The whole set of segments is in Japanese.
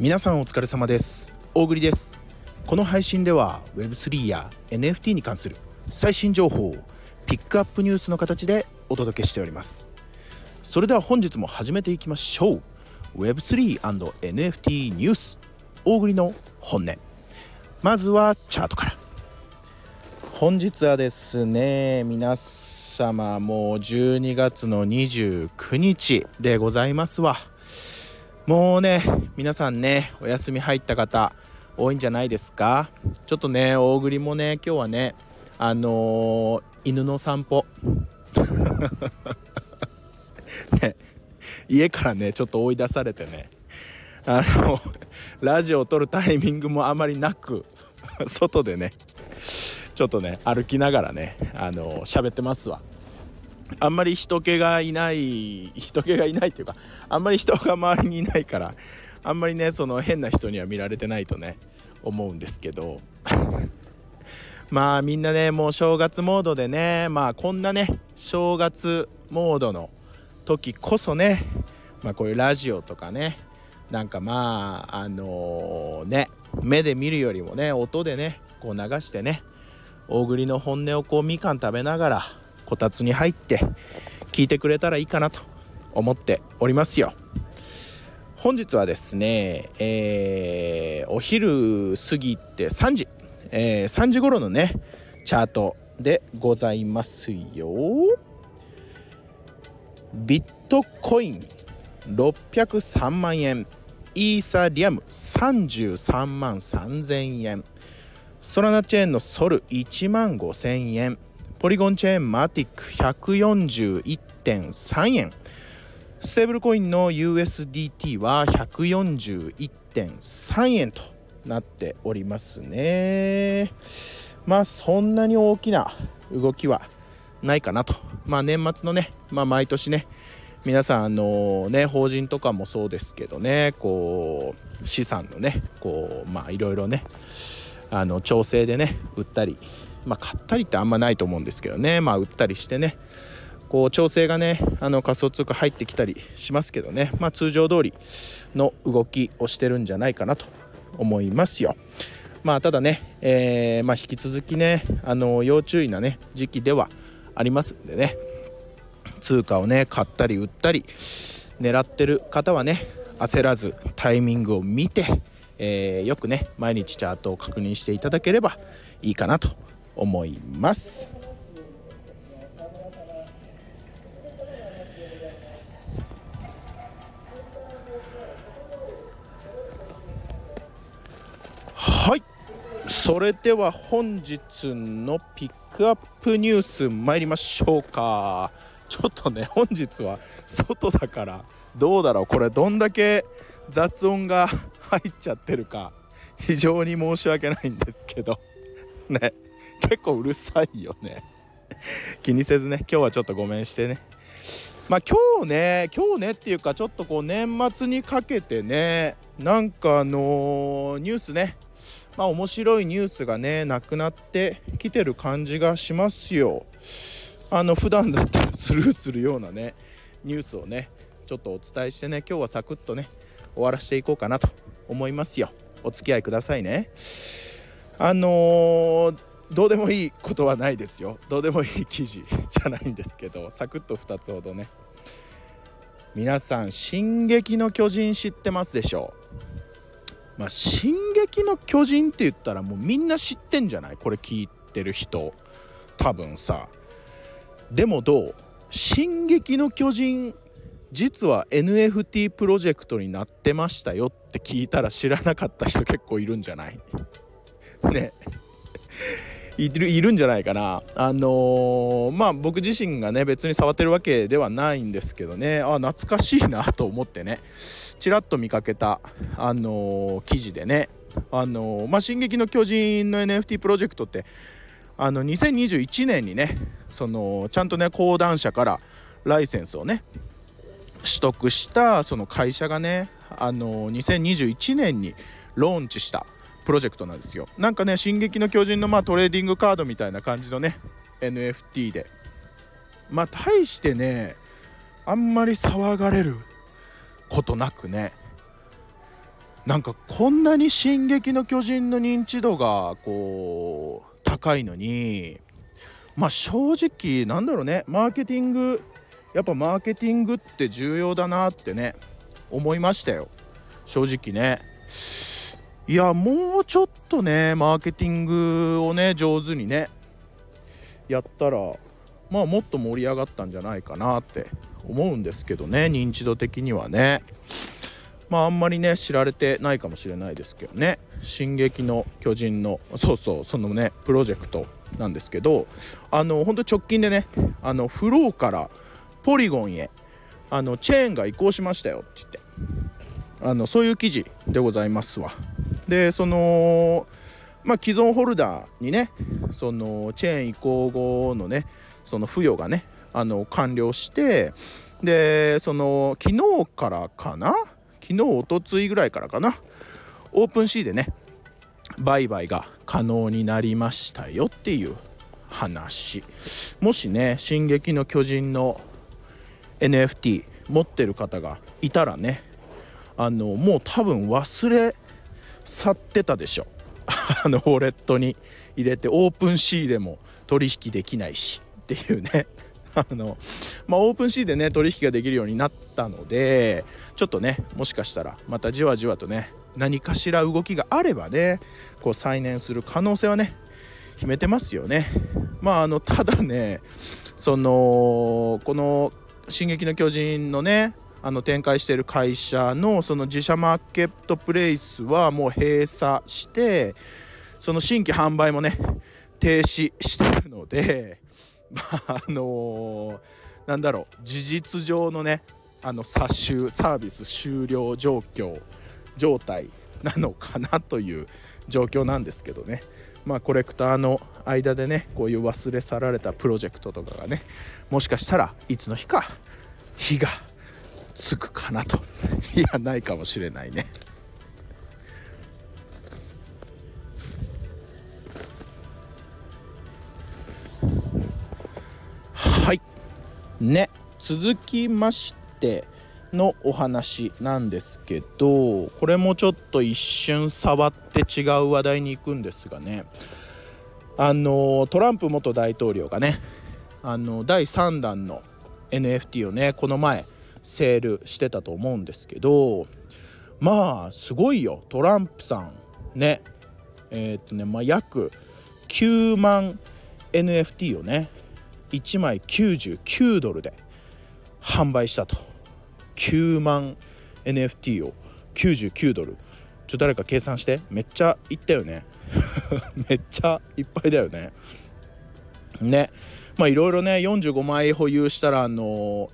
皆さんお疲れ様です。大栗です。この配信では Web3 や NFT に関する最新情報をピックアップニュースの形でお届けしております。それでは本日も始めていきましょう。Web3&NFT ニュース。大栗の本音。まずはチャートから。本日はですね皆様もう12月の29日でございますわ。もうね皆さんねお休み入った方多いんじゃないですか？ちょっとね大栗もね今日はねあのー、犬の散歩。ね家からねちょっと追い出されてね。あのラジオを撮るタイミングもあまりなく外でねちょっとね歩きながらねあの喋ってますわ。あんまり人気がいない人気がいないっていうかあんまり人が周りにいないからあんまりねその変な人には見られてないとね思うんですけど。まあみんなねもう正月モードでねまあこんなね正月モードの時こそねまあこういうラジオとかねなんかまああのー、ね目で見るよりもね音でねこう流してね大栗の本音をこうみかん食べながらこたつに入って聞いてくれたらいいかなと思っておりますよ。本日はですね、えー、お昼過ぎて3時、えー、3時頃のねチャートでございますよ。ビットコイン603万円。イーサリアム33万3000円。ソラナチェーンのソル1万5000円。ポリゴンチェーンマティック141.3円。ステーブルコインの USDT は141.3円となっておりますね。まあそんなに大きな動きはないかなと。まあ年末のねまあ毎年ね皆さんあのね法人とかもそうですけどねこう資産のねこうまあいろいろねあの調整でね売ったりまあ、買ったりってあんまないと思うんですけどね、まあ、売ったりしてね。こう調整がねあの仮想通貨入ってきたりしますけどね、まあ、通常通りの動きをしてるんじゃないかなと思いますよ。まあ、ただね、えー、まあ、引き続きねあの要注意なね時期ではありますんでね。通貨をね買ったり売ったり狙ってる方はね焦らずタイミングを見て、えー、よくね毎日チャートを確認していただければいいかなと思います。はい。それでは本日のピックアップニュース参りましょうか。ちょっとね本日は外だからどうだろう。これどんだけ雑音が 入っちゃってるか。非常に申し訳ないんですけど。ね。結構うるさいよね。気にせずね今日はちょっとごめんしてね。まあ今日ね今日ねっていうかちょっとこう年末にかけてねなんかあのー、ニュースね。まあ面白いニュースがねなくなってきてる感じがしますよ。あの普段だったらスルーするようなねニュースをねちょっとお伝えしてね今日はサクッとね終わらしていこうかなと思いますよ。お付き合いくださいね。あのーどうでもいいことはないですよ。どうでもいい記事 じゃないんですけどサクッと2つほどね。皆さん「進撃の巨人」知ってますでしょう？まあ「進撃の巨人」って言ったらもうみんな知ってんじゃない？これ聞いてる人。多分さ。でもどう「進撃の巨人」実は NFT プロジェクトになってましたよって聞いたら知らなかった人結構いるんじゃない？ね。いるいるんじゃないかな。あのー、まあ僕自身がね別に触ってるわけではないんですけどね。あ懐かしいなと思ってね。ちらっと見かけた、あのー、記事でね。あのー、まあ「進撃の巨人」の NFT プロジェクトってあの2021年にねそのちゃんとね講談社からライセンスをね取得したその会社がねあの2021年にローンチした。プロジェクトなんですよ。なんかね「進撃の巨人」のまあトレーディングカードみたいな感じのね NFT で。まあ大してねあんまり騒がれることなくねなんかこんなに「進撃の巨人」の認知度がこう高いのにまあ正直なんだろうねマーケティングやっぱマーケティングって重要だなってね思いましたよ。正直ね。いやもうちょっとねマーケティングをね上手にねやったらまあもっと盛り上がったんじゃないかなって思うんですけどね認知度的にはね。まああんまりね知られてないかもしれないですけどね「進撃の巨人の」そうそうそのねプロジェクトなんですけどあの本当直近でねあのフローからポリゴンへあのチェーンが移行しましたよって言って。あのそういう記事でございますわ。でそのまあ既存ホルダーにねそのチェーン移行後のねその付与がねあの完了してでその昨日からかな？昨日おとついぐらいからかな？オープンシーでね売買が可能になりましたよっていう話。もしね「進撃の巨人」の NFT 持ってる方がいたらねあのもう多分忘れ去ってたでしょ。あのウォレットに入れて OpenSea でも取引できないし。っていうね。あのまあ、 OpenSea でね取引ができるようになったのでちょっとねもしかしたらまたじわじわとね何かしら動きがあればねこう再燃する可能性はね秘めてますよね。まああのただねそのこの「進撃の巨人」のねあの展開している会社のその自社マーケットプレイスはもう閉鎖してその新規販売もね停止してるので まああのー、なんだろう事実上のねあの殺収サービス終了状況状態なのかなという状況なんですけどね。まあコレクターの間でねこういう忘れ去られたプロジェクトとかがねもしかしたらいつの日か日がつくかなと。いやないかもしれないね。はい。ね。続きましてのお話なんですけどこれもちょっと一瞬触って違う話題に行くんですがね。あのトランプ元大統領がねあの第3弾の NFT をねこの前セールしてたと思うんですけどまあすごいよ。トランプさんね。えー、っとねまあ約9万 NFT をね1枚99ドルで販売したと。9万 NFT を99ドル。ちょ誰か計算して。めっちゃいったよね。めっちゃいっぱいだよね。ね。まあいろいろね45枚保有したらあの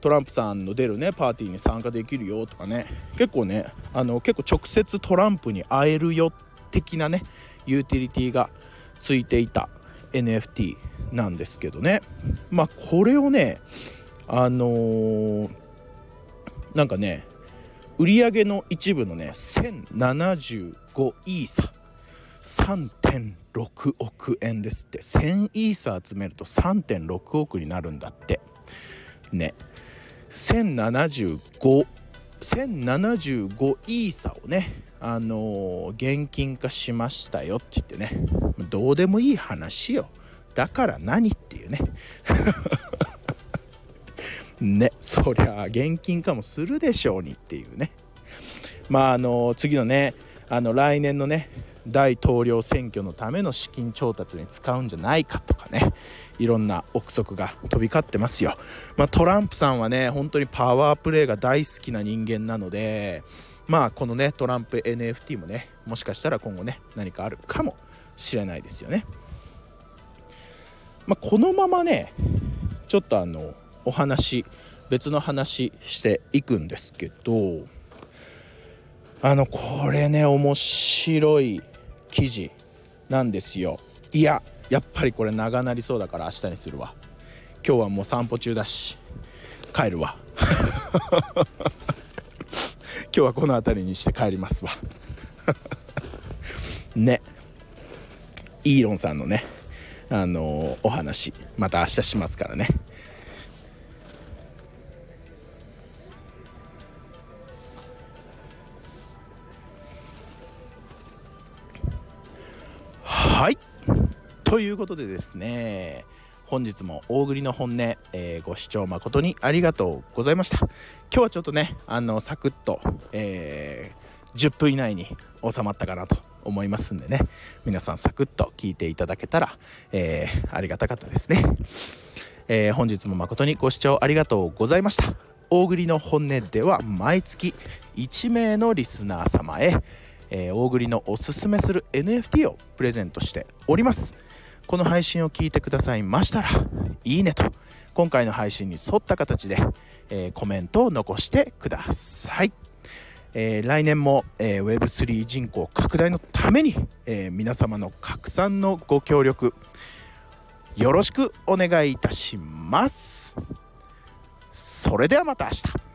トランプさんの出るねパーティーに参加できるよとかね。結構ねあの結構直接トランプに会えるよ的なねユーティリティがついていた NFT なんですけどね。まあこれをねあのー、なんかね売り上げの一部のね1075イーサ3.6億円ですって。1000イーサ集めると3.6億になるんだって。ね。1075 1075イーサをねあの、現金化しましたよって言ってねどうでもいい話よ。だから何っていうね。ねそりゃ現金化もするでしょうにっていうね。まああの次のねあの来年のね大統領選挙のための資金調達に使うんじゃないかとかねいろんな憶測が飛び交ってますよ、まあ、トランプさんはね本当にパワープレーが大好きな人間なのでまあこのねトランプ NFT もねもしかしたら今後ね何かあるかもしれないですよね。まあ、このままねちょっとあのお話別の話していくんですけどあのこれね面白い記事なんですよ。いややっぱりこれ長なりそうだから明日にするわ。今日はもう散歩中だし帰るわ。今日はこの辺りにして帰りますわ。ね。イーロンさんのねあのお話また明日しますからね。はい。ということでですね本日も大栗の本音、えー、ご視聴誠にありがとうございました。今日はちょっとねあのサクッと、えー、10分以内に収まったかなと思いますんでね。皆さんサクッと聞いていただけたら、えー、ありがたかったですね、え本日も誠にご視聴ありがとうございました。大栗の本音では毎月1名のリスナー様へ、え大栗のおすすめする NFT をプレゼントしております。この配信を聞いてくださいましたらいいねと今回の配信に沿った形で、えー、コメントを残してください、えー、来年も、えー、Web3 人口拡大のために、え皆様の拡散のご協力よろしくお願いいたします。それではまた明日。